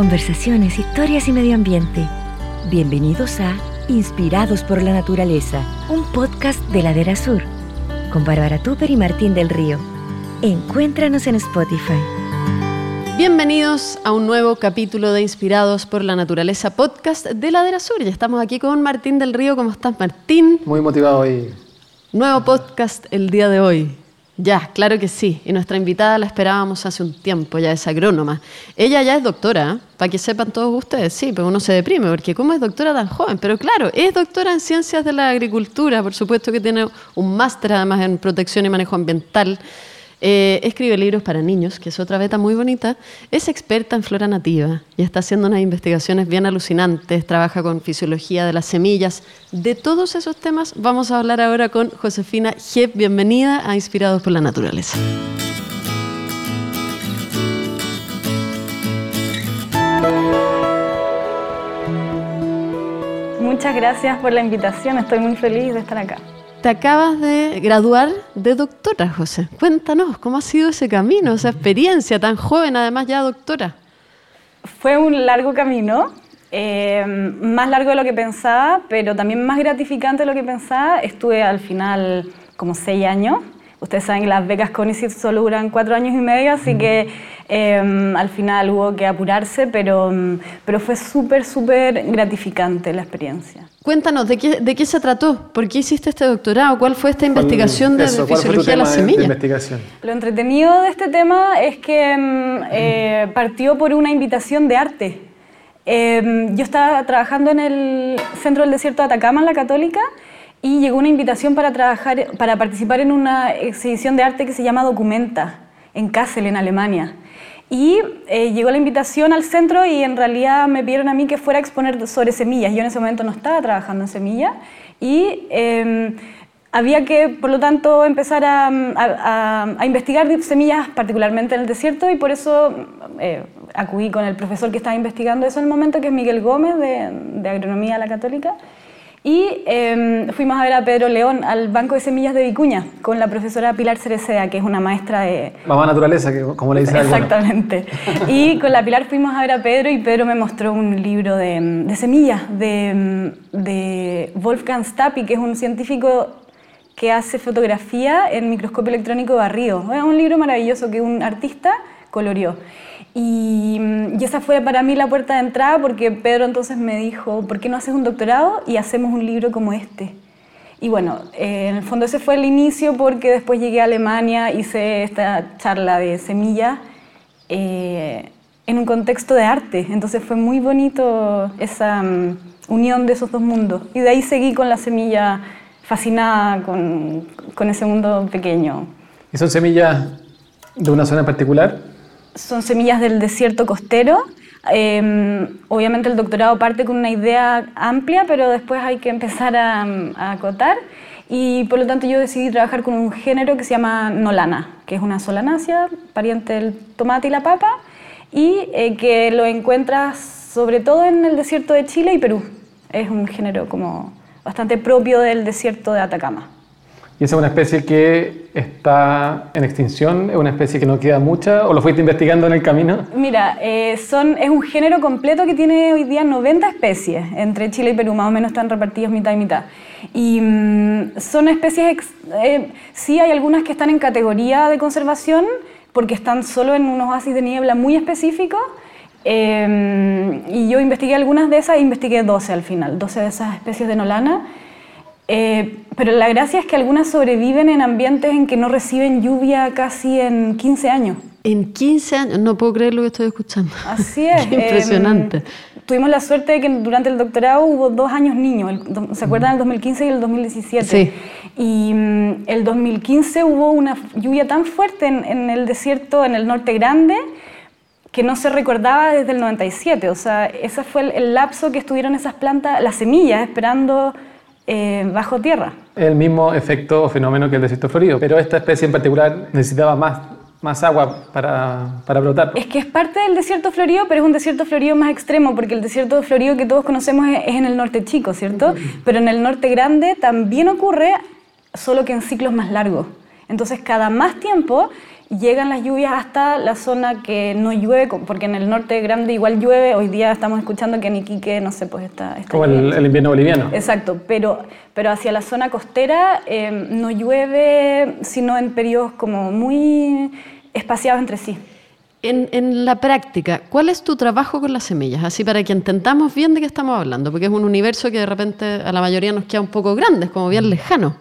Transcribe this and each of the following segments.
conversaciones, historias y medio ambiente. Bienvenidos a Inspirados por la Naturaleza, un podcast de Ladera Sur, con Bárbara Tupper y Martín del Río. Encuéntranos en Spotify. Bienvenidos a un nuevo capítulo de Inspirados por la Naturaleza podcast de Ladera Sur. Ya estamos aquí con Martín del Río. ¿Cómo estás, Martín? Muy motivado hoy. Nuevo podcast el día de hoy. Ya, claro que sí. Y nuestra invitada la esperábamos hace un tiempo, ya es agrónoma. Ella ya es doctora, ¿eh? para que sepan todos ustedes, sí, pero uno se deprime, porque ¿cómo es doctora tan joven? Pero claro, es doctora en ciencias de la agricultura, por supuesto que tiene un máster además en protección y manejo ambiental. Eh, escribe libros para niños, que es otra beta muy bonita. Es experta en flora nativa y está haciendo unas investigaciones bien alucinantes. Trabaja con fisiología de las semillas. De todos esos temas vamos a hablar ahora con Josefina Jeff. Bienvenida a Inspirados por la Naturaleza. Muchas gracias por la invitación. Estoy muy feliz de estar acá. Te acabas de graduar de doctora, José. Cuéntanos, ¿cómo ha sido ese camino, esa experiencia tan joven, además ya doctora? Fue un largo camino, eh, más largo de lo que pensaba, pero también más gratificante de lo que pensaba. Estuve al final como seis años Ustedes saben que las becas CONICET solo duran cuatro años y medio, así que em, al final hubo que apurarse, pero, em, pero fue súper, súper gratificante la experiencia. Cuéntanos, ¿de qué, ¿de qué se trató? ¿Por qué hiciste este doctorado? ¿Cuál fue esta investigación de, fisiología de la semilla? investigación? Lo entretenido de este tema es que em, eh, partió por una invitación de arte. yo estaba trabajando en el Centro del Desierto de Atacama, en la Católica, y llegó una invitación para, trabajar, para participar en una exhibición de arte que se llama Documenta, en Kassel, en Alemania. Y eh, llegó la invitación al centro y en realidad me pidieron a mí que fuera a exponer sobre semillas. Yo en ese momento no estaba trabajando en semillas y em, había que, por lo tanto, empezar a, investigar semillas, particularmente en el desierto, y por eso eh, acudí con el profesor que estaba investigando eso en el momento, que es Miguel Gómez, de, Agronomía de la Católica. Y em, fuimos a ver a Pedro León al Banco de Semillas de Vicuña con la profesora Pilar Cerecea, que es una maestra de... Mamá naturaleza, que, como le dicen Exactamente. y con la Pilar fuimos a ver a Pedro y Pedro me mostró un libro de, de semillas de, de Wolfgang Stappi, que es un científico que hace fotografía en microscopio electrónico barrido. Es un libro maravilloso que un artista coloreó. Y, esa fue para mí la puerta de entrada porque Pedro entonces me dijo, ¿por qué no haces un doctorado y hacemos un libro como este? Y bueno, eh, en el fondo ese fue el inicio porque después llegué a Alemania, hice esta charla de semilla eh, en un contexto de arte. Entonces fue muy bonito esa mm, unión de esos dos mundos. Y de ahí seguí con la semilla fascinada con, con ese mundo pequeño. ¿Y son semillas de una zona particular? Son semillas del desierto costero. Em, obviamente el doctorado parte con una idea amplia, pero después hay que empezar a, acotar. Y por lo tanto yo decidí trabajar con un género que se llama nolana, que es una solanácea, pariente del tomate y la papa, y eh, que lo encuentras sobre todo en el desierto de Chile y Perú. Es un género como bastante propio del desierto de Atacama. ¿Y esa es una especie que está en extinción? ¿Es una especie que no queda mucha? ¿O lo fuiste investigando en el camino? Mira, eh, son, es un género completo que tiene hoy día 90 especies. Entre Chile y Perú más o menos están repartidos mitad y mitad. Y mm, son especies, eh, sí hay algunas que están en categoría de conservación porque están solo en unos oasis de niebla muy específicos. Eh, y yo investigué algunas de esas e investigué 12 al final, 12 de esas especies de Nolana. Eh, pero la gracia es que algunas sobreviven en ambientes en que no reciben lluvia casi en 15 años. En 15 años, no puedo creer lo que estoy escuchando. Así es. impresionante. Em, tuvimos la suerte de que durante el doctorado hubo dos años niños, ¿se acuerdan? El 2015 y el 2017. Sí. Y mm, el 2015 hubo una lluvia tan fuerte en, el desierto, en el norte grande, que no se recordaba desde el 97. O sea, ese fue el, el lapso que estuvieron esas plantas, las semillas, esperando eh, bajo tierra. El mismo efecto o fenómeno que el desierto florido, pero esta especie en particular necesitaba más, más agua para, para, brotar. Es que es parte del desierto florido, pero es un desierto florido más extremo, porque el desierto florido que todos conocemos es, en el norte chico, ¿cierto? Pero en el norte grande también ocurre, solo que en ciclos más largos. Entonces, cada más tiempo llegan las lluvias hasta la zona que no llueve, porque en el norte grande igual llueve, hoy día estamos escuchando que en Iquique, no sé, pues está... está Como el, el invierno boliviano. Exacto, pero, pero hacia la zona costera eh, no llueve sino en periodos como muy espaciados entre sí. En, en, la práctica, ¿cuál es tu trabajo con las semillas? Así para que entendamos bien de qué estamos hablando, porque es un universo que de repente a la mayoría nos queda un poco grande, es como bien lejano.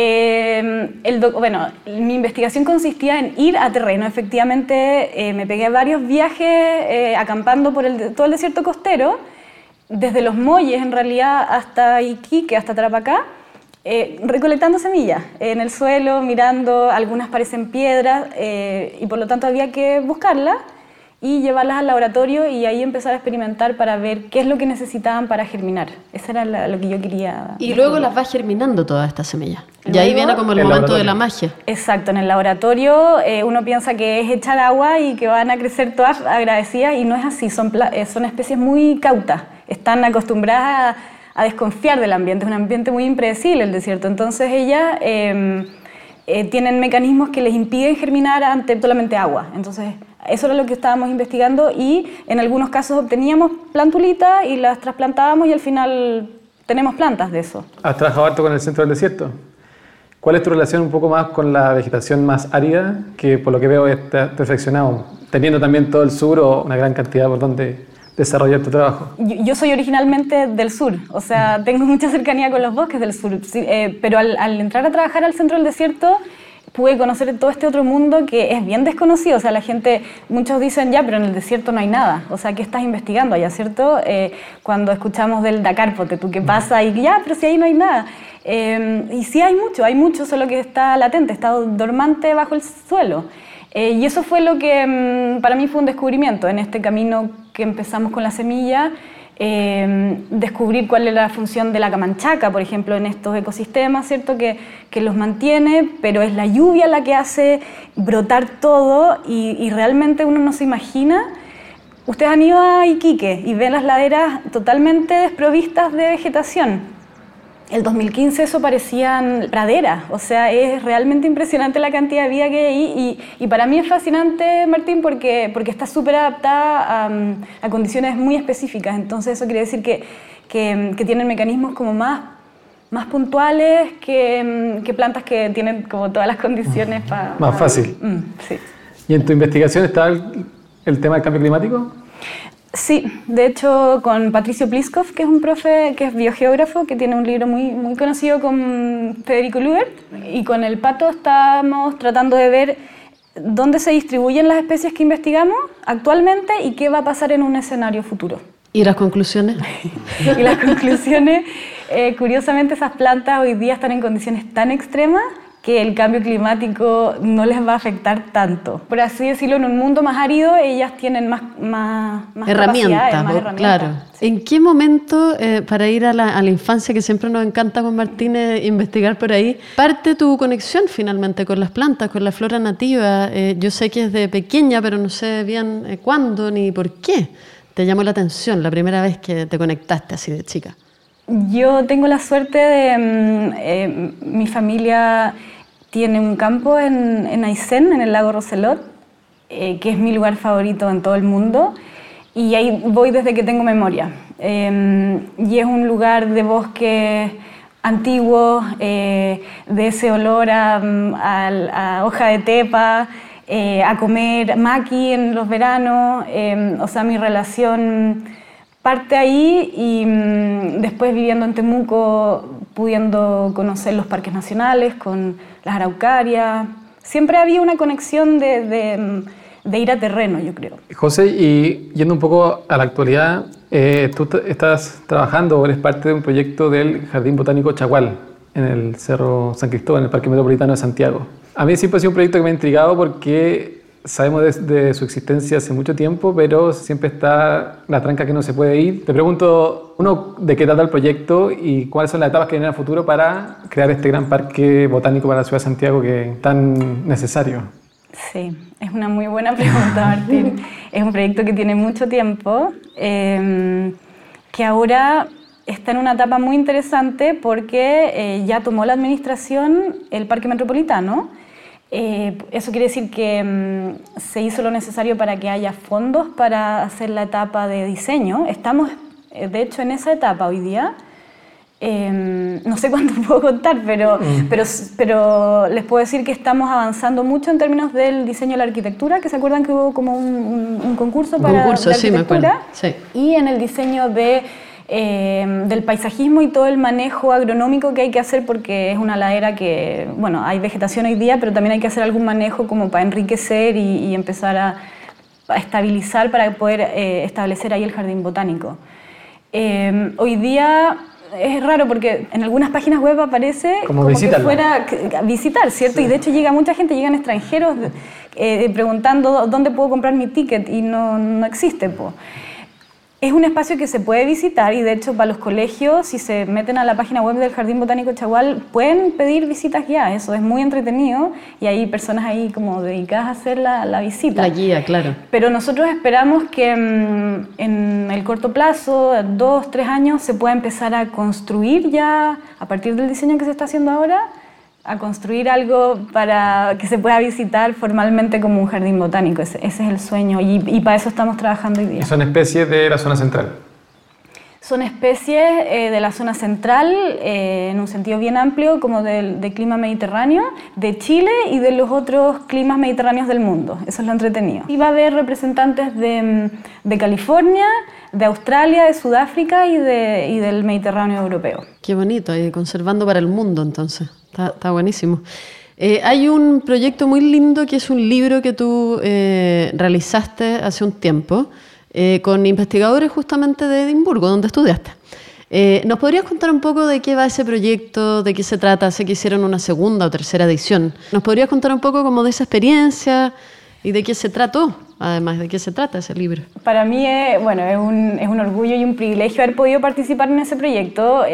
Eh, el bueno, mi investigación consistía en ir a terreno. Efectivamente, eh, me pegué varios viajes eh, acampando por el, todo el desierto costero, desde los Molles en realidad hasta Iquique, hasta Tarapacá, recolectando semillas en el suelo, mirando, algunas parecen piedras y por lo tanto había que buscarlas y llevarlas al laboratorio y ahí empezar a experimentar para ver qué es lo que necesitaban para germinar. Eso era lo que yo quería. Y luego las va germinando todas estas semillas. Y ahí viene como el, momento de la magia. Exacto, en el laboratorio eh, uno piensa que es echar agua y que van a crecer todas agradecidas y no es así, son, eh, son especies muy cautas, están acostumbradas a, desconfiar del ambiente, es un ambiente muy impredecible el desierto, entonces ellas eh, tienen mecanismos que les impiden germinar ante solamente agua, entonces eso era lo que estábamos investigando y en algunos casos obteníamos plantulitas y las trasplantábamos y al final tenemos plantas de eso. ¿Has trabajado harto con el centro del desierto? ¿Cuál es tu relación un poco más con la vegetación más árida, que por lo que veo está perfeccionado, teniendo también todo el sur o una gran cantidad por donde desarrollar tu trabajo? Yo, soy originalmente del sur, o sea, tengo mucha cercanía con los bosques del sur, eh, pero al, al entrar a trabajar al centro del desierto, pude conocer todo este otro mundo que es bien desconocido. O sea, la gente, muchos dicen, ya, pero en el desierto no hay nada. O sea, ¿qué estás investigando allá, cierto? Eh, cuando escuchamos del Dakar, ¿tú qué pasa? Y ya, pero si ahí no hay nada. Eh, y sí hay mucho, hay mucho, solo que está latente, está dormante bajo el suelo. Eh, y eso fue lo que mm, para mí fue un descubrimiento en este camino que empezamos con la semilla. Em, descubrir cuál es la función de la camanchaca, por ejemplo, en estos ecosistemas, ¿cierto? Que, que los mantiene, pero es la lluvia la que hace brotar todo y, y realmente uno no se imagina. Ustedes han ido a Iquique y ven las laderas totalmente desprovistas de vegetación el 2015 eso parecían praderas, o sea, es realmente impresionante la cantidad de vida que hay ahí y, para mí es fascinante, Martín, porque, porque está súper adaptada a, condiciones muy específicas, entonces eso quiere decir que, que, tienen mecanismos como más, más puntuales que, que, plantas que tienen como todas las condiciones para... Más fácil. Mm, sí. ¿Y en tu investigación está el, el tema del cambio climático? Sí, de hecho con Patricio Pliskov, que es un profe que es biogeógrafo, que tiene un libro muy, muy conocido con Federico Lubert, y con el Pato estamos tratando de ver dónde se distribuyen las especies que investigamos actualmente y qué va a pasar en un escenario futuro. ¿Y las conclusiones? y las conclusiones, eh, curiosamente esas plantas hoy día están en condiciones tan extremas que el cambio climático no les va a afectar tanto. Por así decirlo, en un mundo más árido ellas tienen más, más, herramientas, más herramientas. Claro. ¿En qué momento, eh, para ir a la, a la, infancia, que siempre nos encanta con Martínez investigar por ahí, parte tu conexión finalmente con las plantas, con la flora nativa? Eh, yo sé que es de pequeña, pero no sé bien eh, cuándo ni por qué te llamó la atención la primera vez que te conectaste así de chica. Yo tengo la suerte de mm, mi familia tiene un campo en, en Aysén, en el lago Roselot, eh, que es mi lugar favorito en todo el mundo. Y ahí voy desde que tengo memoria. Em, y es un lugar de bosque antiguo, eh, de ese olor a, a, hoja de tepa, eh, a comer maqui en los veranos. Em, o sea, mi relación parte ahí y mm, después viviendo en Temuco, pudiendo conocer los parques nacionales con las araucarias. Siempre había una conexión de, de, ir a terreno, yo creo. José, y yendo un poco a la actualidad, eh, tú estás trabajando o eres parte de un proyecto del Jardín Botánico Chagual, en el Cerro San Cristóbal, en el Parque Metropolitano de Santiago. A mí siempre ha sido un proyecto que me ha intrigado porque sabemos de, su existencia hace mucho tiempo, pero siempre está la tranca que no se puede ir. Te pregunto, uno, ¿de qué trata el proyecto y cuáles son las etapas que vienen al futuro para crear este gran parque botánico para la ciudad de Santiago que es tan necesario? Sí, es una muy buena pregunta, Martín. es un proyecto que tiene mucho tiempo, em, que ahora está en una etapa muy interesante porque eh, ya tomó la administración el Parque Metropolitano Eh, eso quiere decir que mm, se hizo lo necesario para que haya fondos para hacer la etapa de diseño. Estamos, eh, de hecho, en esa etapa hoy día. Em, no sé cuánto puedo contar, pero, mm. pero, pero les puedo decir que estamos avanzando mucho en términos del diseño de la arquitectura, que se acuerdan que hubo como un, un, concurso para concurso, la arquitectura, sí, y en el diseño de Em, del paisajismo y todo el manejo agronómico que hay que hacer porque es una ladera que, bueno, hay vegetación hoy día, pero también hay que hacer algún manejo como para enriquecer y, empezar a, estabilizar para poder eh, establecer ahí el jardín botánico. Em, hoy día es raro porque en algunas páginas web aparece como, que fuera visitar, ¿cierto? Y de hecho llega mucha gente, llegan extranjeros eh, preguntando dónde puedo comprar mi ticket y no, no existe. Po. Es un espacio que se puede visitar y de hecho para los colegios, si se meten a la página web del Jardín Botánico Chagual, pueden pedir visitas ya, eso es muy entretenido y hay personas ahí como dedicadas a hacer la, la visita. La guía, claro. Pero nosotros esperamos que mm, en el corto plazo, dos, tres años, se pueda empezar a construir ya, a partir del diseño que se está haciendo ahora, a construir algo para que se pueda visitar formalmente como un jardín botánico. Ese, es el sueño y, para eso estamos trabajando hoy día. ¿Son especies de la zona central? Son especies eh, de la zona central, eh, en un sentido bien amplio, como del, clima mediterráneo, de Chile y de los otros climas mediterráneos del mundo. Eso es lo entretenido. Y va a haber representantes de, de California, de Australia, de Sudáfrica y, de, y del Mediterráneo europeo. Qué bonito, y conservando para el mundo entonces. Está, buenísimo. Eh, hay un proyecto muy lindo que es un libro que tú eh, realizaste hace un tiempo eh, con investigadores justamente de Edimburgo, donde estudiaste. ¿Nos podrías contar un poco de qué va ese proyecto, de qué se trata? Sé que hicieron una segunda o tercera edición. ¿Nos podrías contar un poco como de esa experiencia y de qué se trató? Además, ¿de qué se trata ese libro? Para mí es, bueno, es, un, es un orgullo y un privilegio haber podido participar en ese proyecto.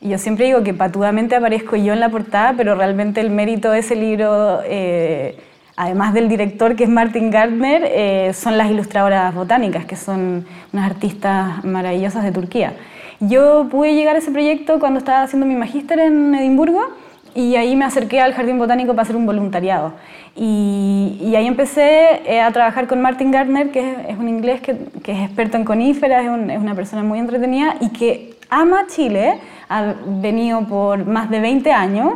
Yo siempre digo que patudamente aparezco yo en la portada, pero realmente el mérito de ese libro, eh, además del director que es Martin Gardner, eh, son las ilustradoras botánicas, que son unas artistas maravillosas de Turquía. Yo pude llegar a ese proyecto cuando estaba haciendo mi magíster en Edimburgo y ahí me acerqué al Jardín Botánico para hacer un voluntariado. Y, ahí empecé eh, a trabajar con Martin Gardner, que es, un inglés que, que, es experto en coníferas, es, es una persona muy entretenida y que ama Chile ha venido por más de 20 años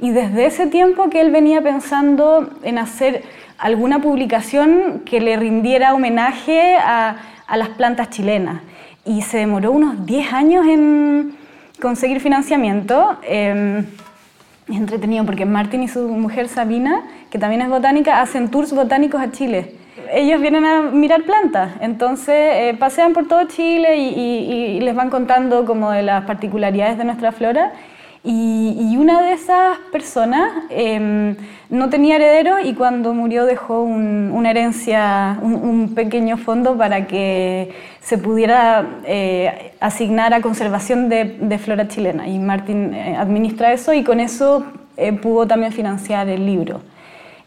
y desde ese tiempo que él venía pensando en hacer alguna publicación que le rindiera homenaje a, las plantas chilenas. Y se demoró unos 10 años en conseguir financiamiento. Eh, es entretenido porque Martín y su mujer Sabina, que también es botánica, hacen tours botánicos a Chile ellos vienen a mirar plantas, entonces eh, pasean por todo Chile y, les van contando como de las particularidades de nuestra flora. Y, una de esas personas em, no tenía heredero y cuando murió dejó una herencia, un, pequeño fondo para que se pudiera eh, asignar a conservación de, flora chilena. Y Martín eh, administra eso y con eso pudo también financiar el libro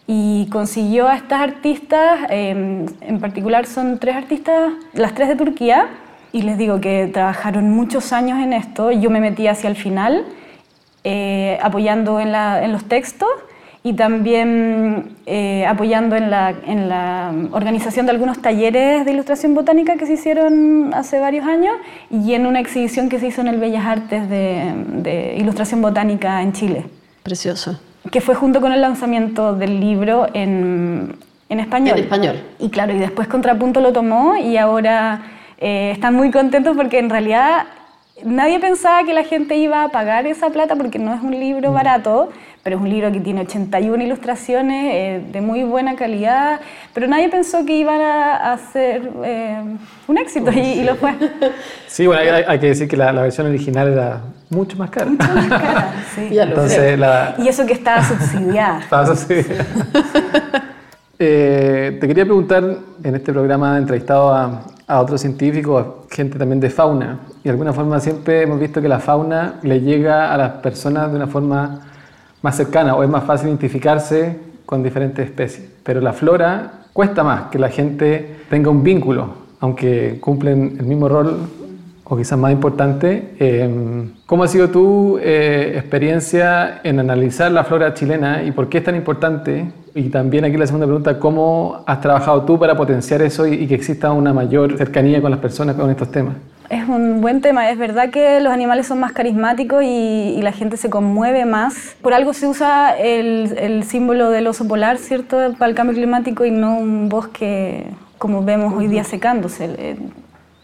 y consiguió a estas artistas, em, en particular son tres artistas, las tres de Turquía, y les digo que trabajaron muchos años en esto, yo me metí hacia el final, eh, apoyando en, los textos y también eh, apoyando en la, en la, organización de algunos talleres de ilustración botánica que se hicieron hace varios años y en una exhibición que se hizo en el Bellas Artes de, de ilustración botánica en Chile. Precioso que fue junto con el lanzamiento del libro en, en español. En español. Y claro, y después Contrapunto lo tomó y ahora eh, están muy contentos porque en realidad nadie pensaba que la gente iba a pagar esa plata porque no es un libro mm. barato, pero es un libro que tiene 81 ilustraciones eh, de muy buena calidad, pero nadie pensó que iban a, hacer eh, un éxito y, lo fue. Sí, bueno, hay, que decir que la, versión original era mucho más cara. Mucho más cara, sí. Y eso que estaba subsidiada. Estaba subsidiada. Eh, te quería preguntar, en este programa he entrevistado a, a otros científicos, gente también de fauna, y de alguna forma siempre hemos visto que la fauna le llega a las personas de una forma más cercana o es más fácil identificarse con diferentes especies. Pero la flora cuesta más que la gente tenga un vínculo, aunque cumplen el mismo rol o quizás más importante, eh, ¿cómo ha sido tu eh, experiencia en analizar la flora chilena y por qué es tan importante? Y también aquí la segunda pregunta, ¿cómo has trabajado tú para potenciar eso y, y que exista una mayor cercanía con las personas con estos temas? Es un buen tema. Es verdad que los animales son más carismáticos y, y la gente se conmueve más. Por algo se usa el, el, símbolo del oso polar, ¿cierto? Para el cambio climático y no un bosque como vemos hoy día secándose.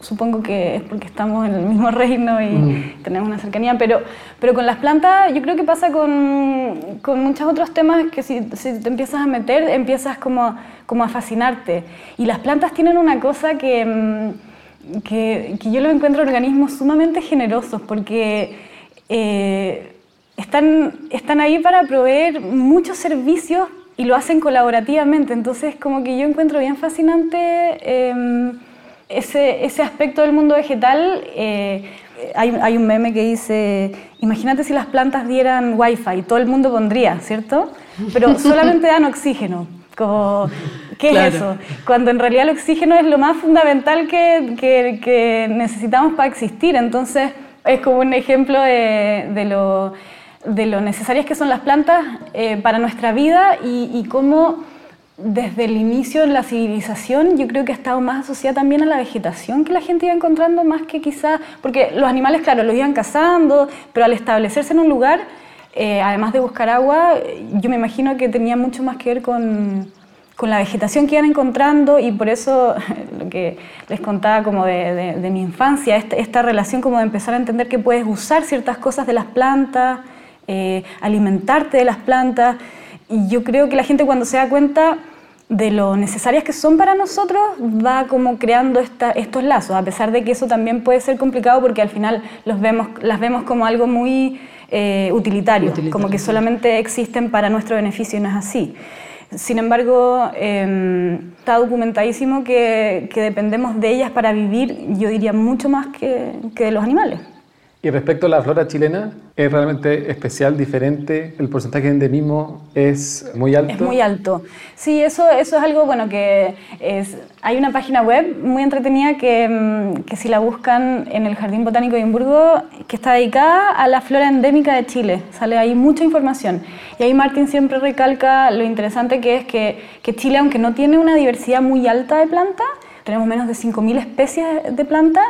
Supongo que es porque estamos en el mismo reino y mm. tenemos una cercanía, pero, pero con las plantas yo creo que pasa con, con muchos otros temas que si, si, te empiezas a meter, empiezas como, como a fascinarte. Y las plantas tienen una cosa que mm, que, que, yo lo encuentro organismos sumamente generosos porque eh, están, están ahí para proveer muchos servicios y lo hacen colaborativamente. Entonces, como que yo encuentro bien fascinante eh, ese, ese, aspecto del mundo vegetal. Eh, hay, hay, un meme que dice, imagínate si las plantas dieran wifi, todo el mundo pondría, ¿cierto? Pero solamente dan oxígeno. Como, ¿Qué es eso? Cuando en realidad el oxígeno es lo más fundamental que, que, que necesitamos para existir. Entonces, es como un ejemplo de, de, lo, de lo, necesarias que son las plantas eh, para nuestra vida y, y, cómo desde el inicio de la civilización yo creo que ha estado más asociada también a la vegetación que la gente iba encontrando más que quizás, porque los animales, claro, los iban cazando, pero al establecerse en un lugar eh, además de buscar agua, yo me imagino que tenía mucho más que ver con, con la vegetación que iban encontrando y por eso lo que les contaba como de, de, mi infancia, esta, esta, relación como de empezar a entender que puedes usar ciertas cosas de las plantas, eh, alimentarte de las plantas. Y yo creo que la gente cuando se da cuenta de lo necesarias que son para nosotros, va como creando esta, estos lazos, a pesar de que eso también puede ser complicado porque al final los vemos, las vemos como algo muy eh, utilitario, utilitario, como que solamente existen para nuestro beneficio y no es así. Sin embargo, eh, está documentadísimo que, que, dependemos de ellas para vivir, yo diría, mucho más que, que de los animales. Y respecto a la flora chilena, ¿es realmente especial, diferente? ¿El porcentaje de endemismo es muy alto? Es muy alto. Sí, eso, eso es algo bueno que es... Hay una página web muy entretenida que, mm, que si la buscan en el Jardín Botánico de Edimburgo, que está dedicada a la flora endémica de Chile. Sale ahí mucha información. Y ahí Martín siempre recalca lo interesante que es que, que Chile, aunque no tiene una diversidad muy alta de plantas, tenemos menos de 5.000 especies de plantas,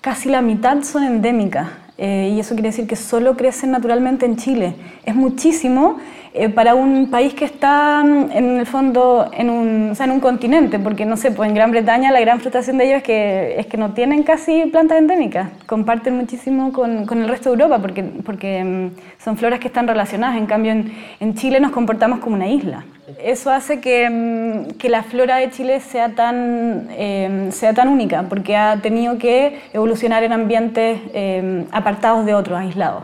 casi la mitad son endémicas. Eh, y eso quiere decir que solo crecen naturalmente en Chile. Es muchísimo eh, para un país que está mm, en el fondo en un, o sea, en un continente, porque no sé, pues en Gran Bretaña la gran frustración de ellos es que, es que no tienen casi plantas endémicas, comparten muchísimo con, con el resto de Europa, porque, porque mm, son floras que están relacionadas, en cambio en, en Chile nos comportamos como una isla. Eso hace que, mm, que, la flora de Chile sea tan, eh, sea tan única, porque ha tenido que evolucionar en ambientes eh, apartados de otros, aislados.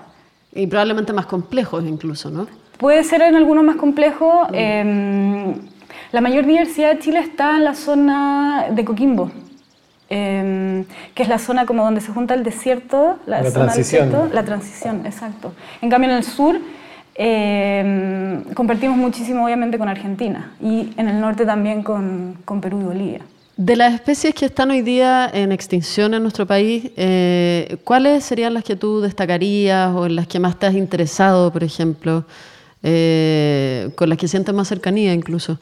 Y probablemente más complejos incluso, ¿no? Puede ser en algunos más complejos. Mm. Eh, la mayor diversidad de Chile está en la zona de Coquimbo, que es la zona como donde se junta el desierto, la, la transición. Desierto, la transición, exacto. En cambio en el sur eh, compartimos muchísimo obviamente con Argentina y en el norte también con, con, Perú y Bolivia. De las especies que están hoy día en extinción en nuestro país, eh, ¿cuáles serían las que tú destacarías o en las que más te has interesado, por ejemplo, eh, con las que sientes más cercanía incluso?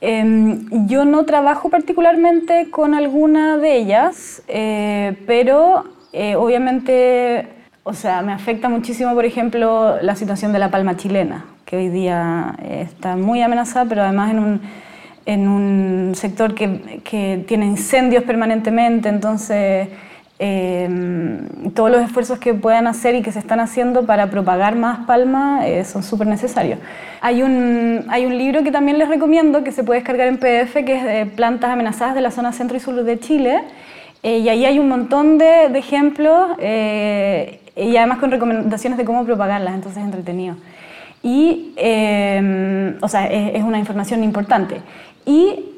Em, yo no trabajo particularmente con alguna de ellas, eh, pero eh, obviamente o sea, me afecta muchísimo, por ejemplo, la situación de la palma chilena, que hoy día está muy amenazada, pero además en un, en un sector que, que, tiene incendios permanentemente, entonces eh, todos los esfuerzos que puedan hacer y que se están haciendo para propagar más palma eh, son súper necesarios. Hay un, hay un libro que también les recomiendo que se puede descargar en PDF, que es plantas amenazadas de la zona centro y sur de Chile. Eh, y ahí hay un montón de, de ejemplos eh, y además con recomendaciones de cómo propagarlas, entonces es entretenido. Y, eh, o sea, es, es, una información importante. Y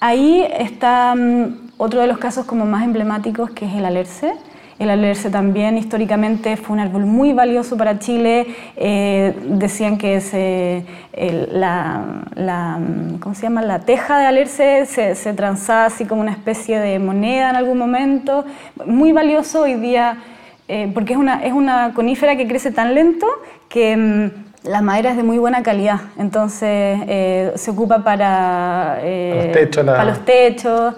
ahí está um, otro de los casos como más emblemáticos, que es el alerce. El alerce también históricamente fue un árbol muy valioso para Chile. Eh, decían que se, la, la, ¿cómo se llama? la teja de alerce se, se transaba así como una especie de moneda en algún momento. Muy valioso hoy día eh, porque es una, es una conífera que crece tan lento que mm, la madera es de muy buena calidad, entonces eh, se ocupa para, los techos, para los techos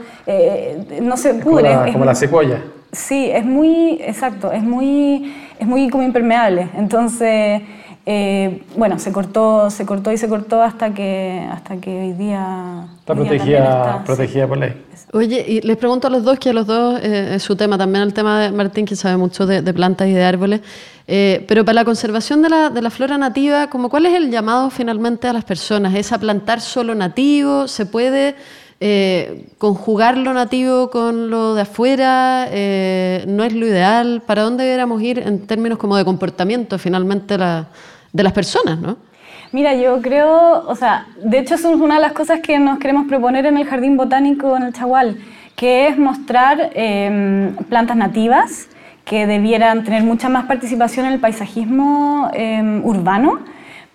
no se pudre. Como la, como la secuoya. Sí, es muy, exacto, es muy, es muy como impermeable. Entonces, eh, bueno, se cortó, se cortó y se cortó hasta que, hasta que hoy día... Está, protegida, protegida por ley. Oye, y les pregunto a los dos, que a los dos eh, es su tema, también el tema de Martín, que sabe mucho de, plantas y de árboles, eh, pero para la conservación de la, de la flora nativa, como ¿cuál es el llamado finalmente a las personas? ¿Es a plantar solo nativo? ¿Se puede eh, conjugar lo nativo con lo de afuera eh, no es lo ideal. ¿Para dónde deberíamos ir en términos como de comportamiento finalmente de las personas, no? Mira, yo creo, o sea, de hecho es una de las cosas que nos queremos proponer en el Jardín Botánico en el Chagual, que es mostrar em, plantas nativas que debieran tener mucha más participación en el paisajismo em, urbano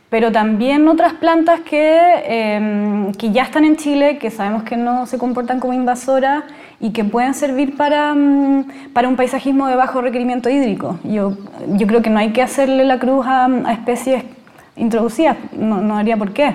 pero también otras plantas que, em, que, ya están en Chile, que sabemos que no se comportan como invasoras y que pueden servir para, para un paisajismo de bajo requerimiento hídrico. Yo, yo creo que no hay que hacerle la cruz a, especies introducidas, no, no, haría por qué.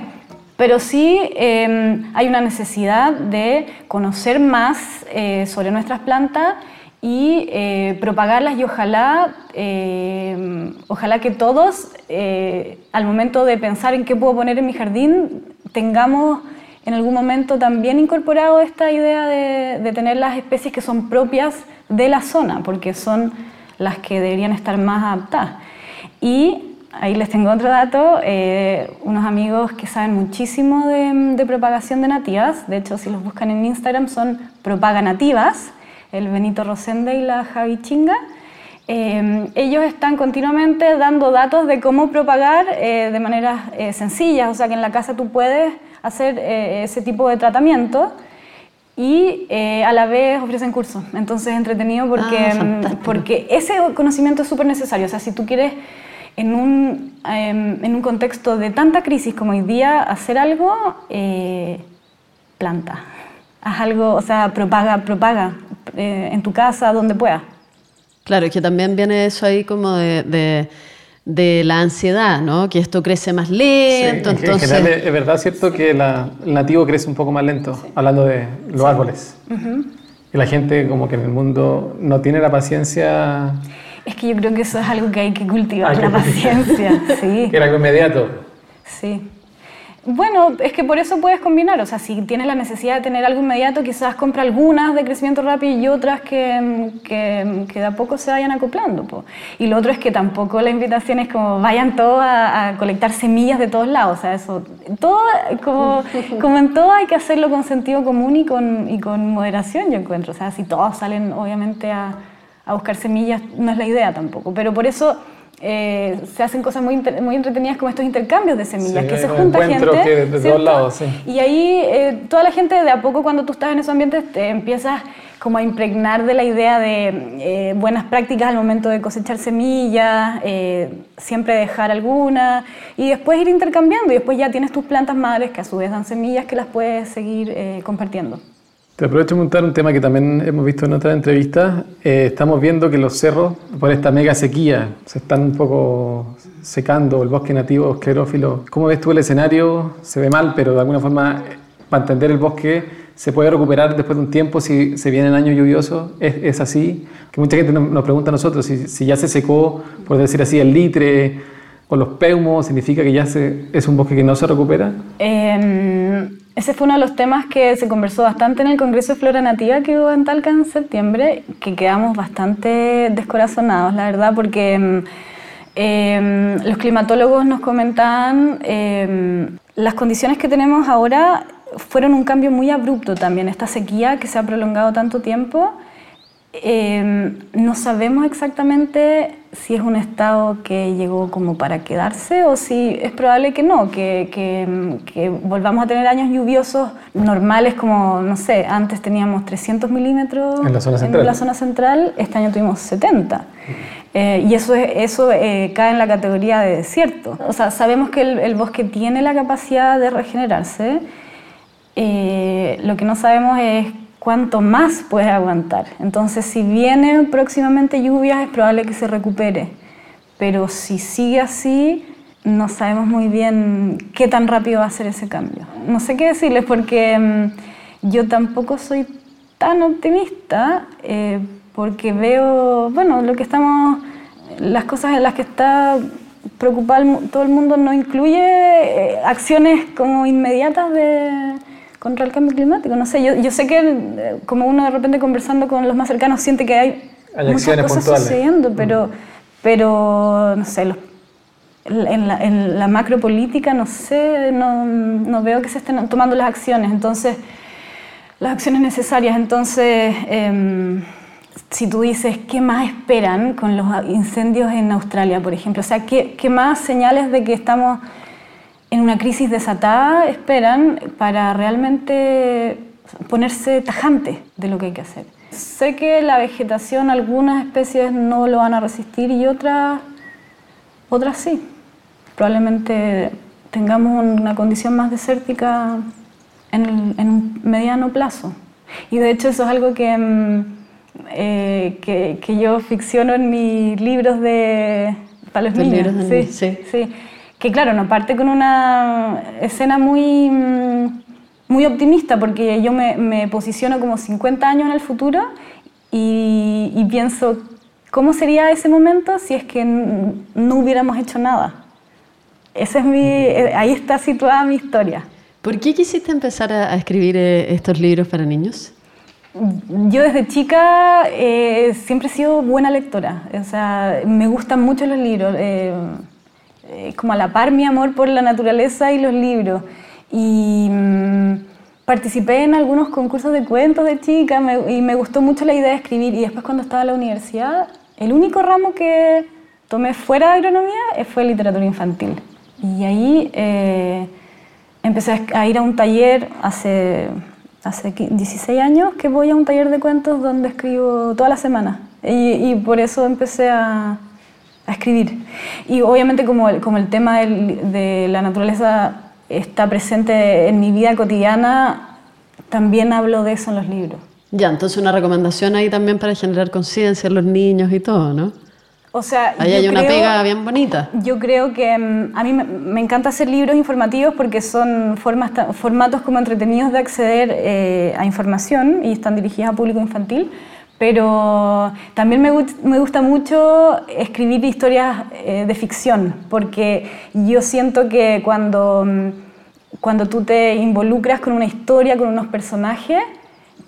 Pero sí em, hay una necesidad de conocer más eh, sobre nuestras plantas y eh, propagarlas y ojalá, eh, ojalá que todos, eh, al momento de pensar en qué puedo poner en mi jardín, tengamos en algún momento también incorporado esta idea de, de, tener las especies que son propias de la zona, porque son las que deberían estar más adaptadas. Y ahí les tengo otro dato, unos amigos que saben muchísimo de, de propagación de nativas, de hecho si los buscan en Instagram son propaganativas, el Benito Rosende y la Javi Chinga. Eh, ellos están continuamente dando datos de cómo propagar eh, de manera eh, sencilla, o sea que en la casa tú puedes hacer ese tipo de tratamiento y a la vez ofrecen cursos. Entonces es entretenido porque, ah, mm, porque ese conocimiento es súper necesario. O sea, si tú quieres en un, em, en un contexto de tanta crisis como hoy día hacer algo, planta. Haz algo, o sea, propaga, propaga. Eh, en tu casa, donde puedas. Claro, es que también viene eso ahí como de, de, la ansiedad, ¿no? Que esto crece más lento. entonces... En general es verdad, ¿cierto? Que el nativo crece un poco más lento, hablando de los árboles. Y la gente como que en el mundo no tiene la paciencia... Es que yo creo que eso es algo que hay que cultivar, la paciencia, sí. Que era algo inmediato. Sí. Bueno, es que por eso puedes combinar, o sea, si tienes la necesidad de tener algo inmediato, quizás compra algunas de crecimiento rápido y otras que, que, que de a poco se vayan acoplando. Y lo otro es que tampoco la invitación es como vayan todos a, colectar semillas de todos lados, o sea, eso, todo, como, como en todo hay que hacerlo con sentido común y con, y con moderación, yo encuentro, o sea, si todos salen obviamente a, a buscar semillas, no es la idea tampoco, pero por eso eh, se hacen cosas muy, muy entretenidas como estos intercambios de semillas, que se junta gente. de todos lados, sí. Y ahí eh, toda la gente de a poco cuando tú estás en esos ambientes te empiezas como a impregnar de la idea de eh, buenas prácticas al momento de cosechar semillas, siempre dejar alguna y después ir intercambiando y después ya tienes tus plantas madres que a su vez dan semillas que las puedes seguir compartiendo. Te aprovecho de montar un tema que también hemos visto en otras entrevistas. Eh, estamos viendo que los cerros, por esta mega sequía, se están un poco secando, el bosque nativo esclerófilo. ¿Cómo ves tú el escenario? Se ve mal, pero de alguna forma, para entender el bosque, se puede recuperar después de un tiempo si se vienen años lluviosos. ¿Es, ¿Es, así? Que mucha gente nos, pregunta a nosotros si, si, ya se secó, por decir así, el litre o los peumos, ¿significa que ya se, es un bosque que no se recupera? Eh ese fue uno de los temas que se conversó bastante en el Congreso de Flora Nativa que hubo en Talca en septiembre, que quedamos bastante descorazonados, la verdad, porque em, em, los climatólogos nos comentaban em, las condiciones que tenemos ahora fueron un cambio muy abrupto también, esta sequía que se ha prolongado tanto tiempo. no sabemos exactamente si es un estado que llegó como para quedarse o si es probable que no, que, que, volvamos a tener años lluviosos normales como, no sé, antes teníamos 300 milímetros en la zona central, en la zona central este año tuvimos 70. Eh, y eso, eso eh, cae en la categoría de desierto. O sea, sabemos que el, bosque tiene la capacidad de regenerarse. Eh, lo que no sabemos es cuánto más puede aguantar. Entonces, si viene próximamente lluvias, es probable que se recupere. Pero si sigue así, no sabemos muy bien qué tan rápido va a ser ese cambio. No sé qué decirles porque mm, yo tampoco soy tan optimista porque veo, bueno, lo que estamos, las cosas en las que está preocupado todo el mundo no incluye eh, acciones como inmediatas de, contra el cambio climático. No sé, yo, yo sé que eh, como uno de repente conversando con los más cercanos siente que hay, muchas cosas sucediendo, mm. pero, pero no sé, en, la, en la macro política no sé, no, no, veo que se estén tomando las acciones, entonces, las acciones necesarias. Entonces, eh, si tú dices, ¿qué más esperan con los incendios en Australia, por ejemplo? O sea, ¿qué, qué más señales de que estamos en una crisis desatada esperan para realmente ponerse tajante de lo que hay que hacer? Sé que la vegetación, algunas especies no lo van a resistir y otras, otras sí. Probablemente tengamos una condición más desértica en, en un mediano plazo. Y de hecho eso es algo que mm, eh, que, que, yo ficciono en mis libros de para los niños. Sí, sí. sí, Que claro, no parte con una escena muy, muy optimista, porque yo me, me posiciono como 50 años en el futuro y, y, pienso, ¿cómo sería ese momento si es que no hubiéramos hecho nada? Ese es mi, eh, ahí está situada mi historia. ¿Por qué quisiste empezar a, escribir eh, estos libros para niños? Yo desde chica eh, siempre he sido buena lectora, o sea, me gustan mucho los libros, eh, eh, como a la par mi amor por la naturaleza y los libros. Y mm, participé en algunos concursos de cuentos de chica y me gustó mucho la idea de escribir. Y después cuando estaba en la universidad, el único ramo que tomé fuera de agronomía fue literatura infantil. Y ahí empecé a ir a un taller hace hace 16 años que voy a un taller de cuentos donde escribo toda la semana y, por eso empecé a, a, escribir. Y obviamente como el, como el tema de la naturaleza está presente en mi vida cotidiana, también hablo de eso en los libros. Ya, entonces una recomendación ahí también para generar conciencia en los niños y todo, ¿no? O sea, Ahí hay una pega bien bonita. Yo creo que mm, a mí me, encanta hacer libros informativos porque son formas, formatos como entretenidos de acceder eh, a información y están dirigidos a público infantil. Pero también me, me gusta mucho escribir historias eh, de ficción porque yo siento que cuando, cuando tú te involucras con una historia, con unos personajes,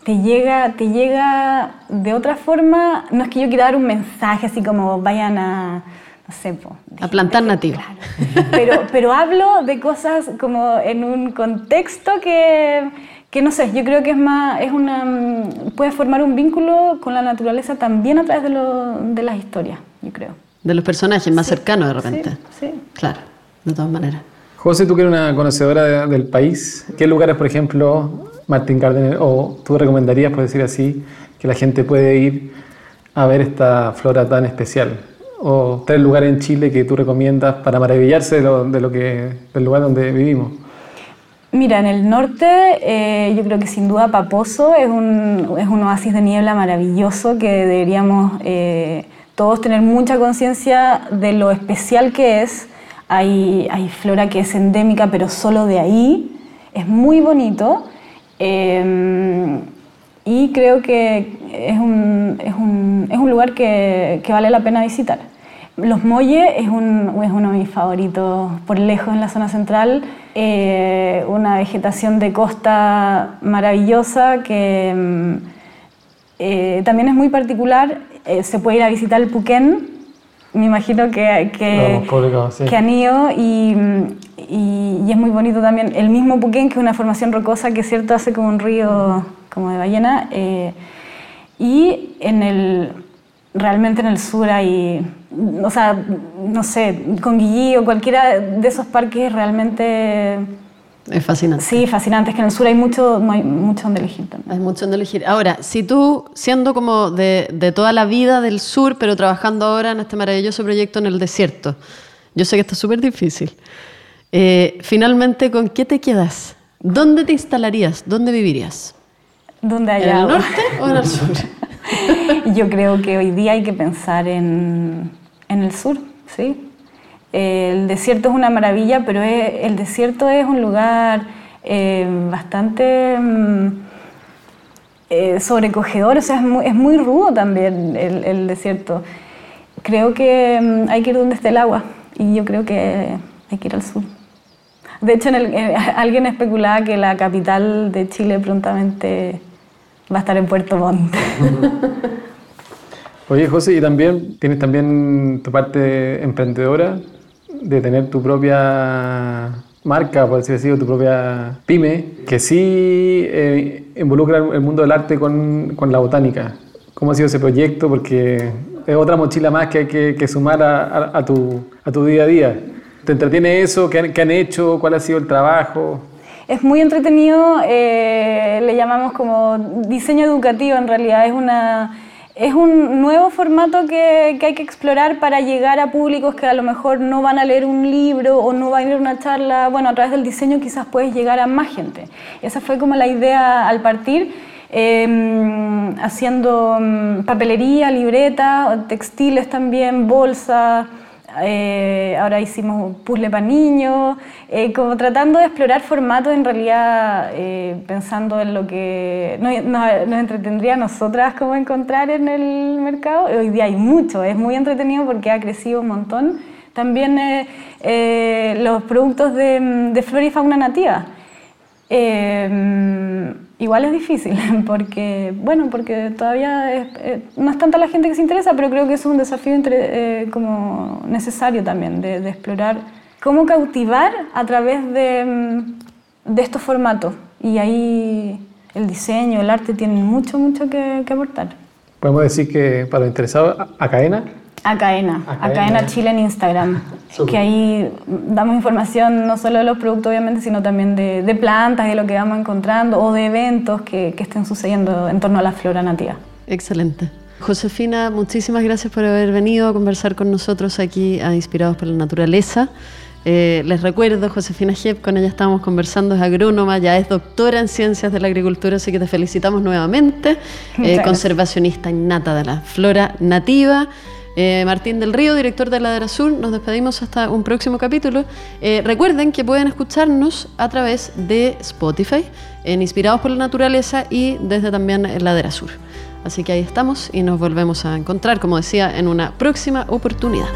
te llega, te llega de otra forma, no es que yo quiera dar un mensaje así como vayan a, no sé, a plantar nativo. Pero, pero hablo de cosas como en un contexto que, que, no sé, yo creo que es más, es una, puede formar un vínculo con la naturaleza también a través de, lo, de las historias, yo creo. De los personajes más cercanos de repente. Sí, sí. Claro, de todas maneras. José, tú que eres una conocedora del país, ¿qué lugares, por ejemplo, Martín Cárdenas, o tú recomendarías, por decir así, que la gente puede ir a ver esta flora tan especial? ¿O tres lugares en Chile que tú recomiendas para maravillarse de lo, que, del lugar donde vivimos? Mira, en el norte eh, yo creo que sin duda Paposo es un, es un, oasis de niebla maravilloso que deberíamos eh, todos tener mucha conciencia de lo especial que es. Hay, hay flora que es endémica, pero solo de ahí. Es muy bonito. Em, y creo que es un, es un, es un lugar que, que, vale la pena visitar. Los Molles es, un, es uno de mis favoritos por lejos en la zona central. Eh, una vegetación de costa maravillosa que em, eh, también es muy particular. Eh, se puede ir a visitar el Puquén, me imagino que, que, que han ido y, y, es muy bonito también. El mismo Puquén, que es una formación rocosa que cierto hace como un río como de ballena. Eh, y en el, realmente en el sur hay, o sea, no sé, con Guillí o cualquiera de esos parques realmente... Es fascinante. Sí, fascinante. Es que en el sur hay mucho, hay mucho donde elegir también. Hay mucho donde elegir. Ahora, si tú, siendo como de, de toda la vida del sur, pero trabajando ahora en este maravilloso proyecto en el desierto, yo sé que esto es súper difícil. Eh, finalmente, ¿con qué te quedas? ¿Dónde te instalarías? ¿Dónde vivirías? ¿Dónde ¿En hay el agua? norte o en el sur? Yo creo que hoy día hay que pensar en, el sur, ¿sí? El desierto es una maravilla, pero el desierto es un lugar eh, bastante mm, eh, sobrecogedor, o sea, es muy, rudo también el, desierto. Creo que mm, hay que ir donde esté el agua y yo creo que hay que ir al sur. De hecho, eh, alguien especulaba que la capital de Chile prontamente va a estar en Puerto Montt. Oye, José, y también tienes también tu parte emprendedora de tener tu propia marca, por así, o tu propia pyme, que sí eh, involucra el mundo del arte con, con la botánica. ¿Cómo ha sido ese proyecto? Porque es otra mochila más que hay que, sumar a, a- a tu, a tu día a día. ¿Te entretiene eso? ¿Qué han, qué han hecho? ¿Cuál ha sido el trabajo? Es muy entretenido, eh, le llamamos como diseño educativo, en realidad es, una, es un nuevo formato que, que hay que explorar para llegar a públicos que a lo mejor no van a leer un libro o no van a ir a una charla. Bueno, a través del diseño quizás puedes llegar a más gente. Esa fue como la idea al partir, eh, haciendo mm, papelería, libreta, textiles también, bolsas. Eh, ahora hicimos puzzle para niños, eh, como tratando de explorar formatos en realidad eh, pensando en lo que nos, nos- entretendría a nosotras como encontrar en el mercado. Hoy día hay mucho, es muy entretenido porque ha crecido un montón. También los productos de, de flora y fauna nativa. Igual es difícil porque, bueno, porque todavía es- eh, no es tanta la gente que se interesa, pero creo que es un desafío entre- eh, como necesario también de, de explorar cómo cautivar a través de, mm, de estos formatos. Y ahí el diseño, el arte tienen mucho, mucho que, que aportar. Podemos decir que para los interesados, a- a cadena, Acaena, Acaena. Acaena Chile en Instagram, Súper. que ahí damos información no solo de los productos obviamente, sino también de, de plantas, de lo que vamos encontrando o de eventos que, que estén sucediendo en torno a la flora nativa. Excelente. Josefina, muchísimas gracias por haber venido a conversar con nosotros aquí a Inspirados por la Naturaleza. Eh, les recuerdo, Josefina Jepp, con ella estábamos conversando, es agrónoma, ya es doctora en ciencias de la agricultura, así que te felicitamos nuevamente. Eh, conservacionista innata de la flora nativa. Eh, Martín del Río, director de Ladera Sur, nos despedimos hasta un próximo capítulo. Eh, recuerden que pueden escucharnos a través de Spotify, Inspirados por la Naturaleza y desde también Ladera Sur. Así que ahí estamos y nos volvemos a encontrar, como decía, en una próxima oportunidad.